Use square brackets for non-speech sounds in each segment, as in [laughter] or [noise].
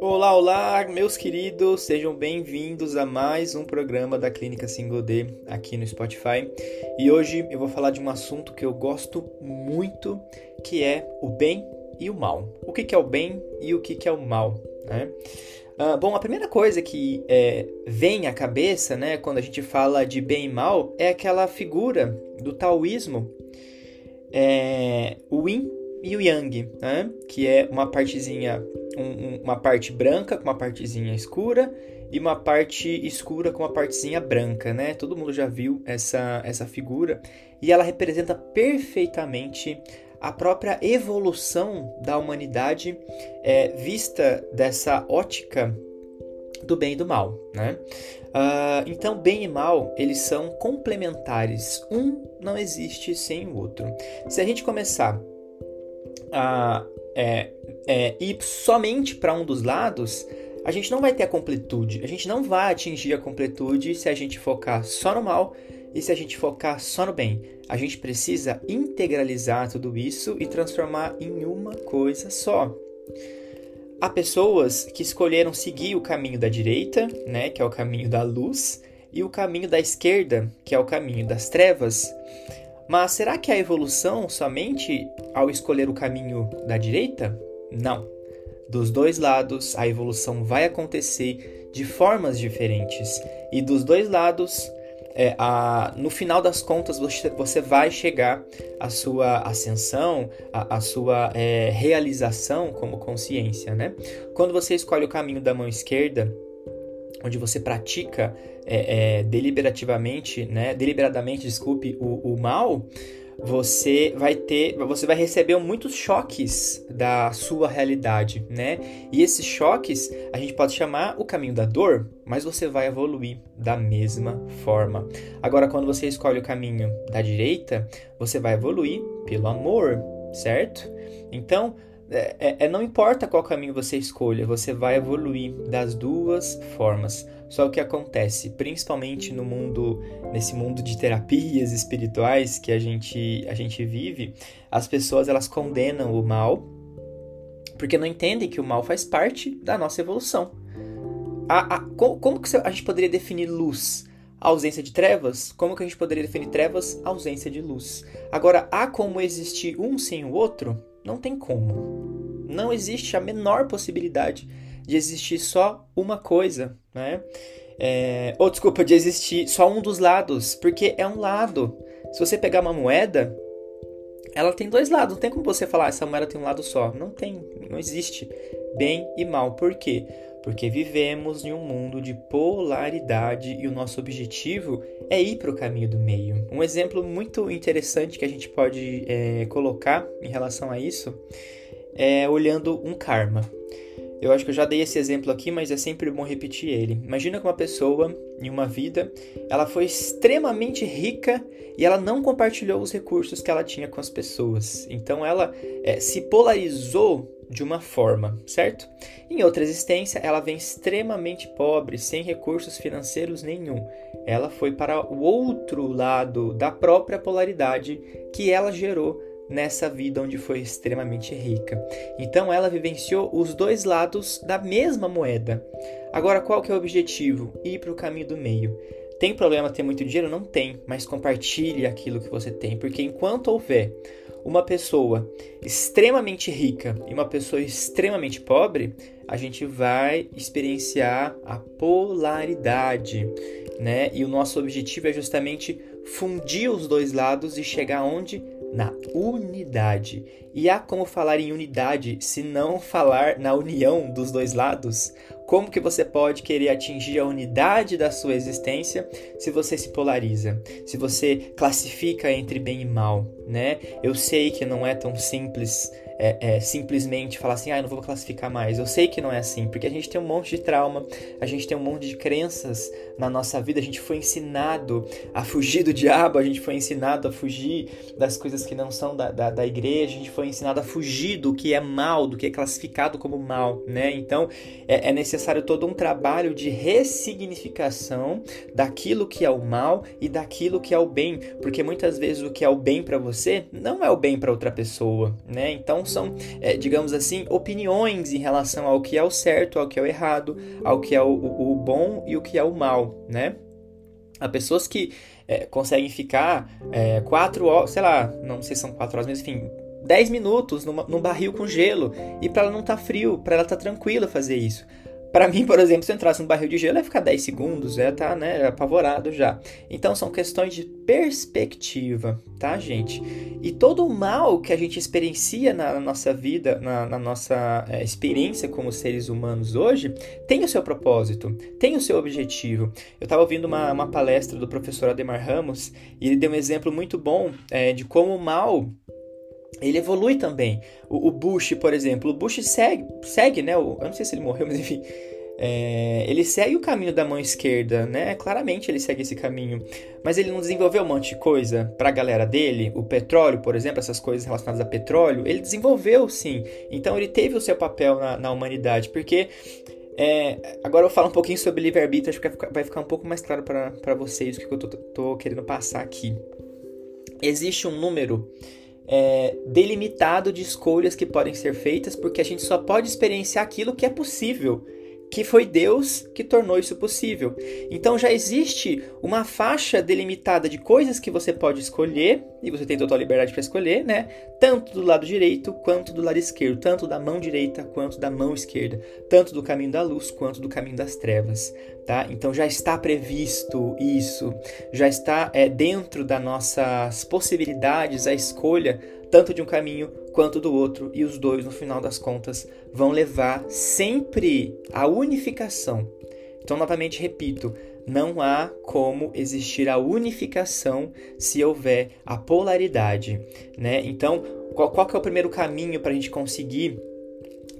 Olá, olá, meus queridos, sejam bem-vindos a mais um programa da Clínica Singodê aqui no Spotify. E hoje eu vou falar de um assunto que eu gosto muito, que é o bem e o mal. O que, é o bem e o que, é o mal, né? Uh, bom, a primeira coisa que é, vem à cabeça, né, quando a gente fala de bem e mal, é aquela figura do taoísmo, é, o yin e o yang, né, que é uma partezinha um, uma parte branca com uma partezinha escura e uma parte escura com uma partezinha branca, né? Todo mundo já viu essa, essa figura e ela representa perfeitamente a própria evolução da humanidade é, vista dessa ótica do bem e do mal, né? Uh, então, bem e mal eles são complementares. Um não existe sem o outro. Se a gente começar a é, é, ir somente para um dos lados, a gente não vai ter a completude. A gente não vai atingir a completude se a gente focar só no mal e se a gente focar só no bem. A gente precisa integralizar tudo isso e transformar em uma coisa só. Há pessoas que escolheram seguir o caminho da direita, né, que é o caminho da luz, e o caminho da esquerda, que é o caminho das trevas. Mas será que a evolução somente ao escolher o caminho da direita? Não. Dos dois lados, a evolução vai acontecer de formas diferentes. E dos dois lados, é, a, no final das contas, você, vai chegar à sua ascensão, à, à sua é, realização como consciência. Né? Quando você escolhe o caminho da mão esquerda, onde você pratica é, é, deliberativamente, né, deliberadamente, desculpe, o, o mal, você vai ter, você vai receber muitos choques da sua realidade, né? E esses choques a gente pode chamar o caminho da dor, mas você vai evoluir da mesma forma. Agora, quando você escolhe o caminho da direita, você vai evoluir pelo amor, certo? Então, é, é, é, não importa qual caminho você escolha, você vai evoluir das duas formas. Só o que acontece, principalmente no mundo, nesse mundo de terapias espirituais que a gente, a gente vive, as pessoas elas condenam o mal porque não entendem que o mal faz parte da nossa evolução. A, a, como, como que a gente poderia definir luz? A ausência de trevas? Como que a gente poderia definir trevas? A ausência de luz. Agora, há como existir um sem o outro? Não tem como. Não existe a menor possibilidade de existir só uma coisa, né? É, ou desculpa, de existir só um dos lados, porque é um lado. Se você pegar uma moeda, ela tem dois lados. Não tem como você falar essa moeda tem um lado só. Não tem, não existe bem e mal. Por quê? Porque vivemos em um mundo de polaridade e o nosso objetivo é ir para o caminho do meio. Um exemplo muito interessante que a gente pode é, colocar em relação a isso é olhando um karma. Eu acho que eu já dei esse exemplo aqui, mas é sempre bom repetir ele. Imagina que uma pessoa, em uma vida, ela foi extremamente rica e ela não compartilhou os recursos que ela tinha com as pessoas. Então ela é, se polarizou de uma forma, certo? Em outra existência, ela vem extremamente pobre, sem recursos financeiros nenhum. Ela foi para o outro lado da própria polaridade que ela gerou nessa vida onde foi extremamente rica. Então ela vivenciou os dois lados da mesma moeda. Agora qual que é o objetivo? Ir para o caminho do meio. Tem problema ter muito dinheiro? Não tem, mas compartilhe aquilo que você tem, porque enquanto houver uma pessoa extremamente rica e uma pessoa extremamente pobre, a gente vai experienciar a polaridade, né? E o nosso objetivo é justamente fundir os dois lados e chegar onde? Na unidade. E há como falar em unidade se não falar na união dos dois lados? Como que você pode querer atingir a unidade da sua existência se você se polariza, se você classifica entre bem e mal, né? Eu sei que não é tão simples é, é, simplesmente falar assim, ah, não vou classificar mais. Eu sei que não é assim, porque a gente tem um monte de trauma, a gente tem um monte de crenças na nossa vida, a gente foi ensinado a fugir do diabo, a gente foi ensinado a fugir das coisas que não são da, da, da igreja, a gente foi ensinado a fugir do que é mal, do que é classificado como mal, né? Então é, é necessário todo um trabalho de ressignificação daquilo que é o mal e daquilo que é o bem, porque muitas vezes o que é o bem para você não é o bem para outra pessoa, né? Então são, é, digamos assim, opiniões em relação ao que é o certo, ao que é o errado, ao que é o, o, bom e o que é o mal, né? Há pessoas que é, conseguem ficar é, quatro horas, sei lá, não sei se são quatro horas, mas enfim, 10 minutos numa, num barril com gelo e para ela não tá frio, para ela tá tranquila fazer isso. Para mim, por exemplo, se eu entrasse num barril de gelo, ia ficar 10 segundos, ia estar, tá, né, apavorado já. Então, são questões de perspectiva, tá, gente? E todo o mal que a gente experiencia na nossa vida, na, na nossa é, experiência como seres humanos hoje, tem o seu propósito, tem o seu objetivo. Eu estava ouvindo uma, uma palestra do professor Ademar Ramos e ele deu um exemplo muito bom é, de como o mal ele evolui também. O, o, Bush, por exemplo, o Bush segue, segue né? O, eu não sei se ele morreu, [laughs] mas enfim. É, ele segue o caminho da mão esquerda, né? Claramente ele segue esse caminho. Mas ele não desenvolveu um monte de coisa para a galera dele? O petróleo, por exemplo, essas coisas relacionadas a petróleo, ele desenvolveu sim. Então ele teve o seu papel na, na humanidade. Porque é, agora eu falo um pouquinho sobre livre-arbítrio, acho que vai ficar um pouco mais claro para vocês o que eu tô, tô querendo passar aqui. Existe um número é, delimitado de escolhas que podem ser feitas, porque a gente só pode experienciar aquilo que é possível que foi Deus que tornou isso possível. Então já existe uma faixa delimitada de coisas que você pode escolher, e você tem total liberdade para escolher, né? Tanto do lado direito quanto do lado esquerdo, tanto da mão direita quanto da mão esquerda, tanto do caminho da luz quanto do caminho das trevas, tá? Então já está previsto isso, já está é, dentro das nossas possibilidades a escolha tanto de um caminho quanto do outro, e os dois, no final das contas, vão levar sempre à unificação. Então, novamente repito, não há como existir a unificação se houver a polaridade, né? Então, qual, qual é o primeiro caminho para a gente conseguir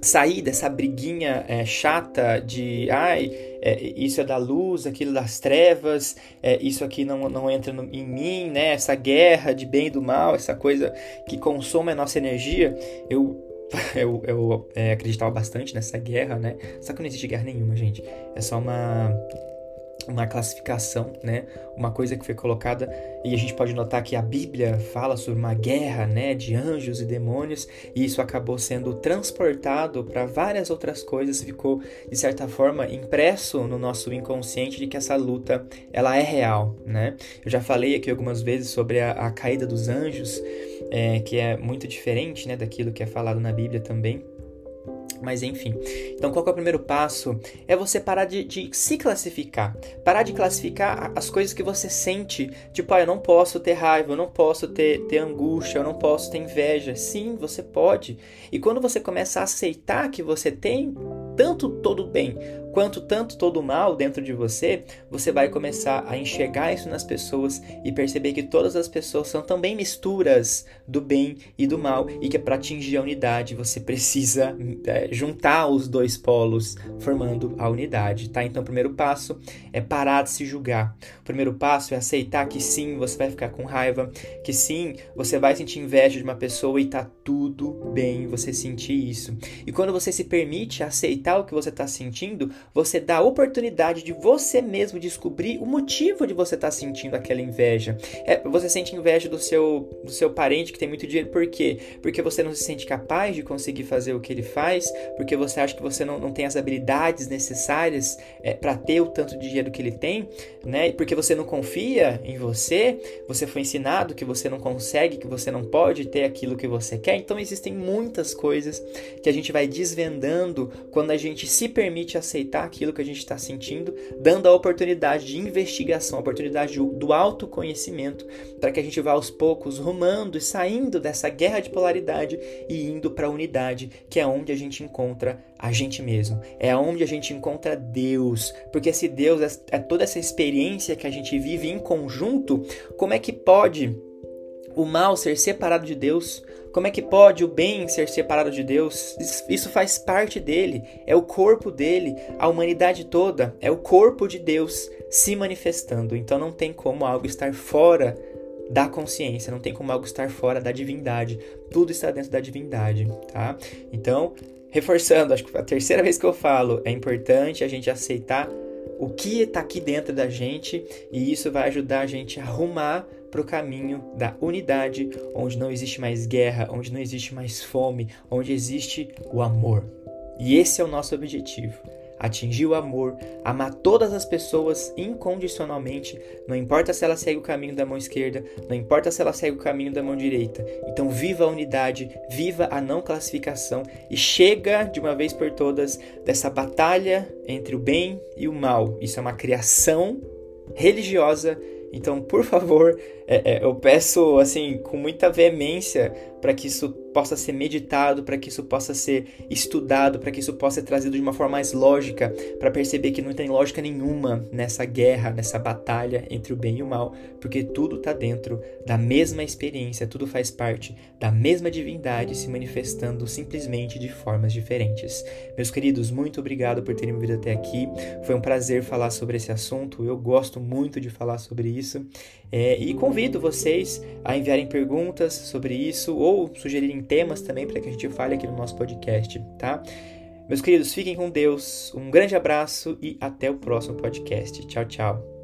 sair dessa briguinha é, chata de ai, é, isso é da luz, aquilo das trevas, é, isso aqui não, não entra no, em mim, né? Essa guerra de bem e do mal, essa coisa que consome a nossa energia. Eu [laughs] eu, eu é, acreditava bastante nessa guerra, né? Só que não existe guerra nenhuma, gente. É só uma uma classificação, né? Uma coisa que foi colocada e a gente pode notar que a Bíblia fala sobre uma guerra, né, de anjos e demônios, e isso acabou sendo transportado para várias outras coisas, ficou de certa forma impresso no nosso inconsciente de que essa luta ela é real, né? Eu já falei aqui algumas vezes sobre a, a caída dos anjos, é, que é muito diferente, né, daquilo que é falado na Bíblia também. Mas enfim. Então, qual é o primeiro passo? É você parar de, de, se classificar. Parar de classificar as coisas que você sente. Tipo, ah, eu não posso ter raiva, eu não posso ter, ter angústia, eu não posso ter inveja. Sim, você pode. E quando você começa a aceitar que você tem tanto todo bem quanto tanto todo mal dentro de você, você vai começar a enxergar isso nas pessoas e perceber que todas as pessoas são também misturas do bem e do mal e que para atingir a unidade você precisa é, juntar os dois polos formando a unidade, tá? Então o primeiro passo é parar de se julgar. O primeiro passo é aceitar que sim, você vai ficar com raiva, que sim, você vai sentir inveja de uma pessoa e tá tudo bem você sentir isso. E quando você se permite aceitar o que você está sentindo, você dá a oportunidade de você mesmo descobrir o motivo de você estar tá sentindo aquela inveja. É, você sente inveja do seu, do seu parente que tem muito dinheiro, por quê? Porque você não se sente capaz de conseguir fazer o que ele faz, porque você acha que você não, não tem as habilidades necessárias é, para ter o tanto de dinheiro que ele tem, né? Porque você não confia em você, você foi ensinado que você não consegue, que você não pode ter aquilo que você quer. Então existem muitas coisas que a gente vai desvendando quando a gente se permite aceitar aquilo que a gente está sentindo, dando a oportunidade de investigação, a oportunidade do autoconhecimento, para que a gente vá aos poucos rumando e saindo dessa guerra de polaridade e indo para a unidade, que é onde a gente encontra a gente mesmo, é onde a gente encontra Deus, porque se Deus é, é toda essa experiência que a gente vive em conjunto, como é que pode o mal ser separado de Deus? Como é que pode o bem ser separado de Deus? Isso faz parte dele, é o corpo dele, a humanidade toda, é o corpo de Deus se manifestando. Então não tem como algo estar fora da consciência, não tem como algo estar fora da divindade. Tudo está dentro da divindade, tá? Então, reforçando, acho que a terceira vez que eu falo, é importante a gente aceitar o que está aqui dentro da gente e isso vai ajudar a gente a arrumar para o caminho da unidade, onde não existe mais guerra, onde não existe mais fome, onde existe o amor. E esse é o nosso objetivo atingir o amor, amar todas as pessoas incondicionalmente, não importa se ela segue o caminho da mão esquerda, não importa se ela segue o caminho da mão direita. Então, viva a unidade, viva a não classificação e chega de uma vez por todas dessa batalha entre o bem e o mal. Isso é uma criação religiosa então, por favor, é, é, eu peço assim com muita veemência para que isso possa ser meditado, para que isso possa ser estudado, para que isso possa ser trazido de uma forma mais lógica, para perceber que não tem lógica nenhuma nessa guerra, nessa batalha entre o bem e o mal, porque tudo está dentro da mesma experiência, tudo faz parte da mesma divindade se manifestando simplesmente de formas diferentes. Meus queridos, muito obrigado por terem vindo até aqui. Foi um prazer falar sobre esse assunto. Eu gosto muito de falar sobre isso. É, e convido vocês a enviarem perguntas sobre isso ou sugerirem temas também para que a gente fale aqui no nosso podcast, tá? Meus queridos, fiquem com Deus. Um grande abraço e até o próximo podcast. Tchau, tchau.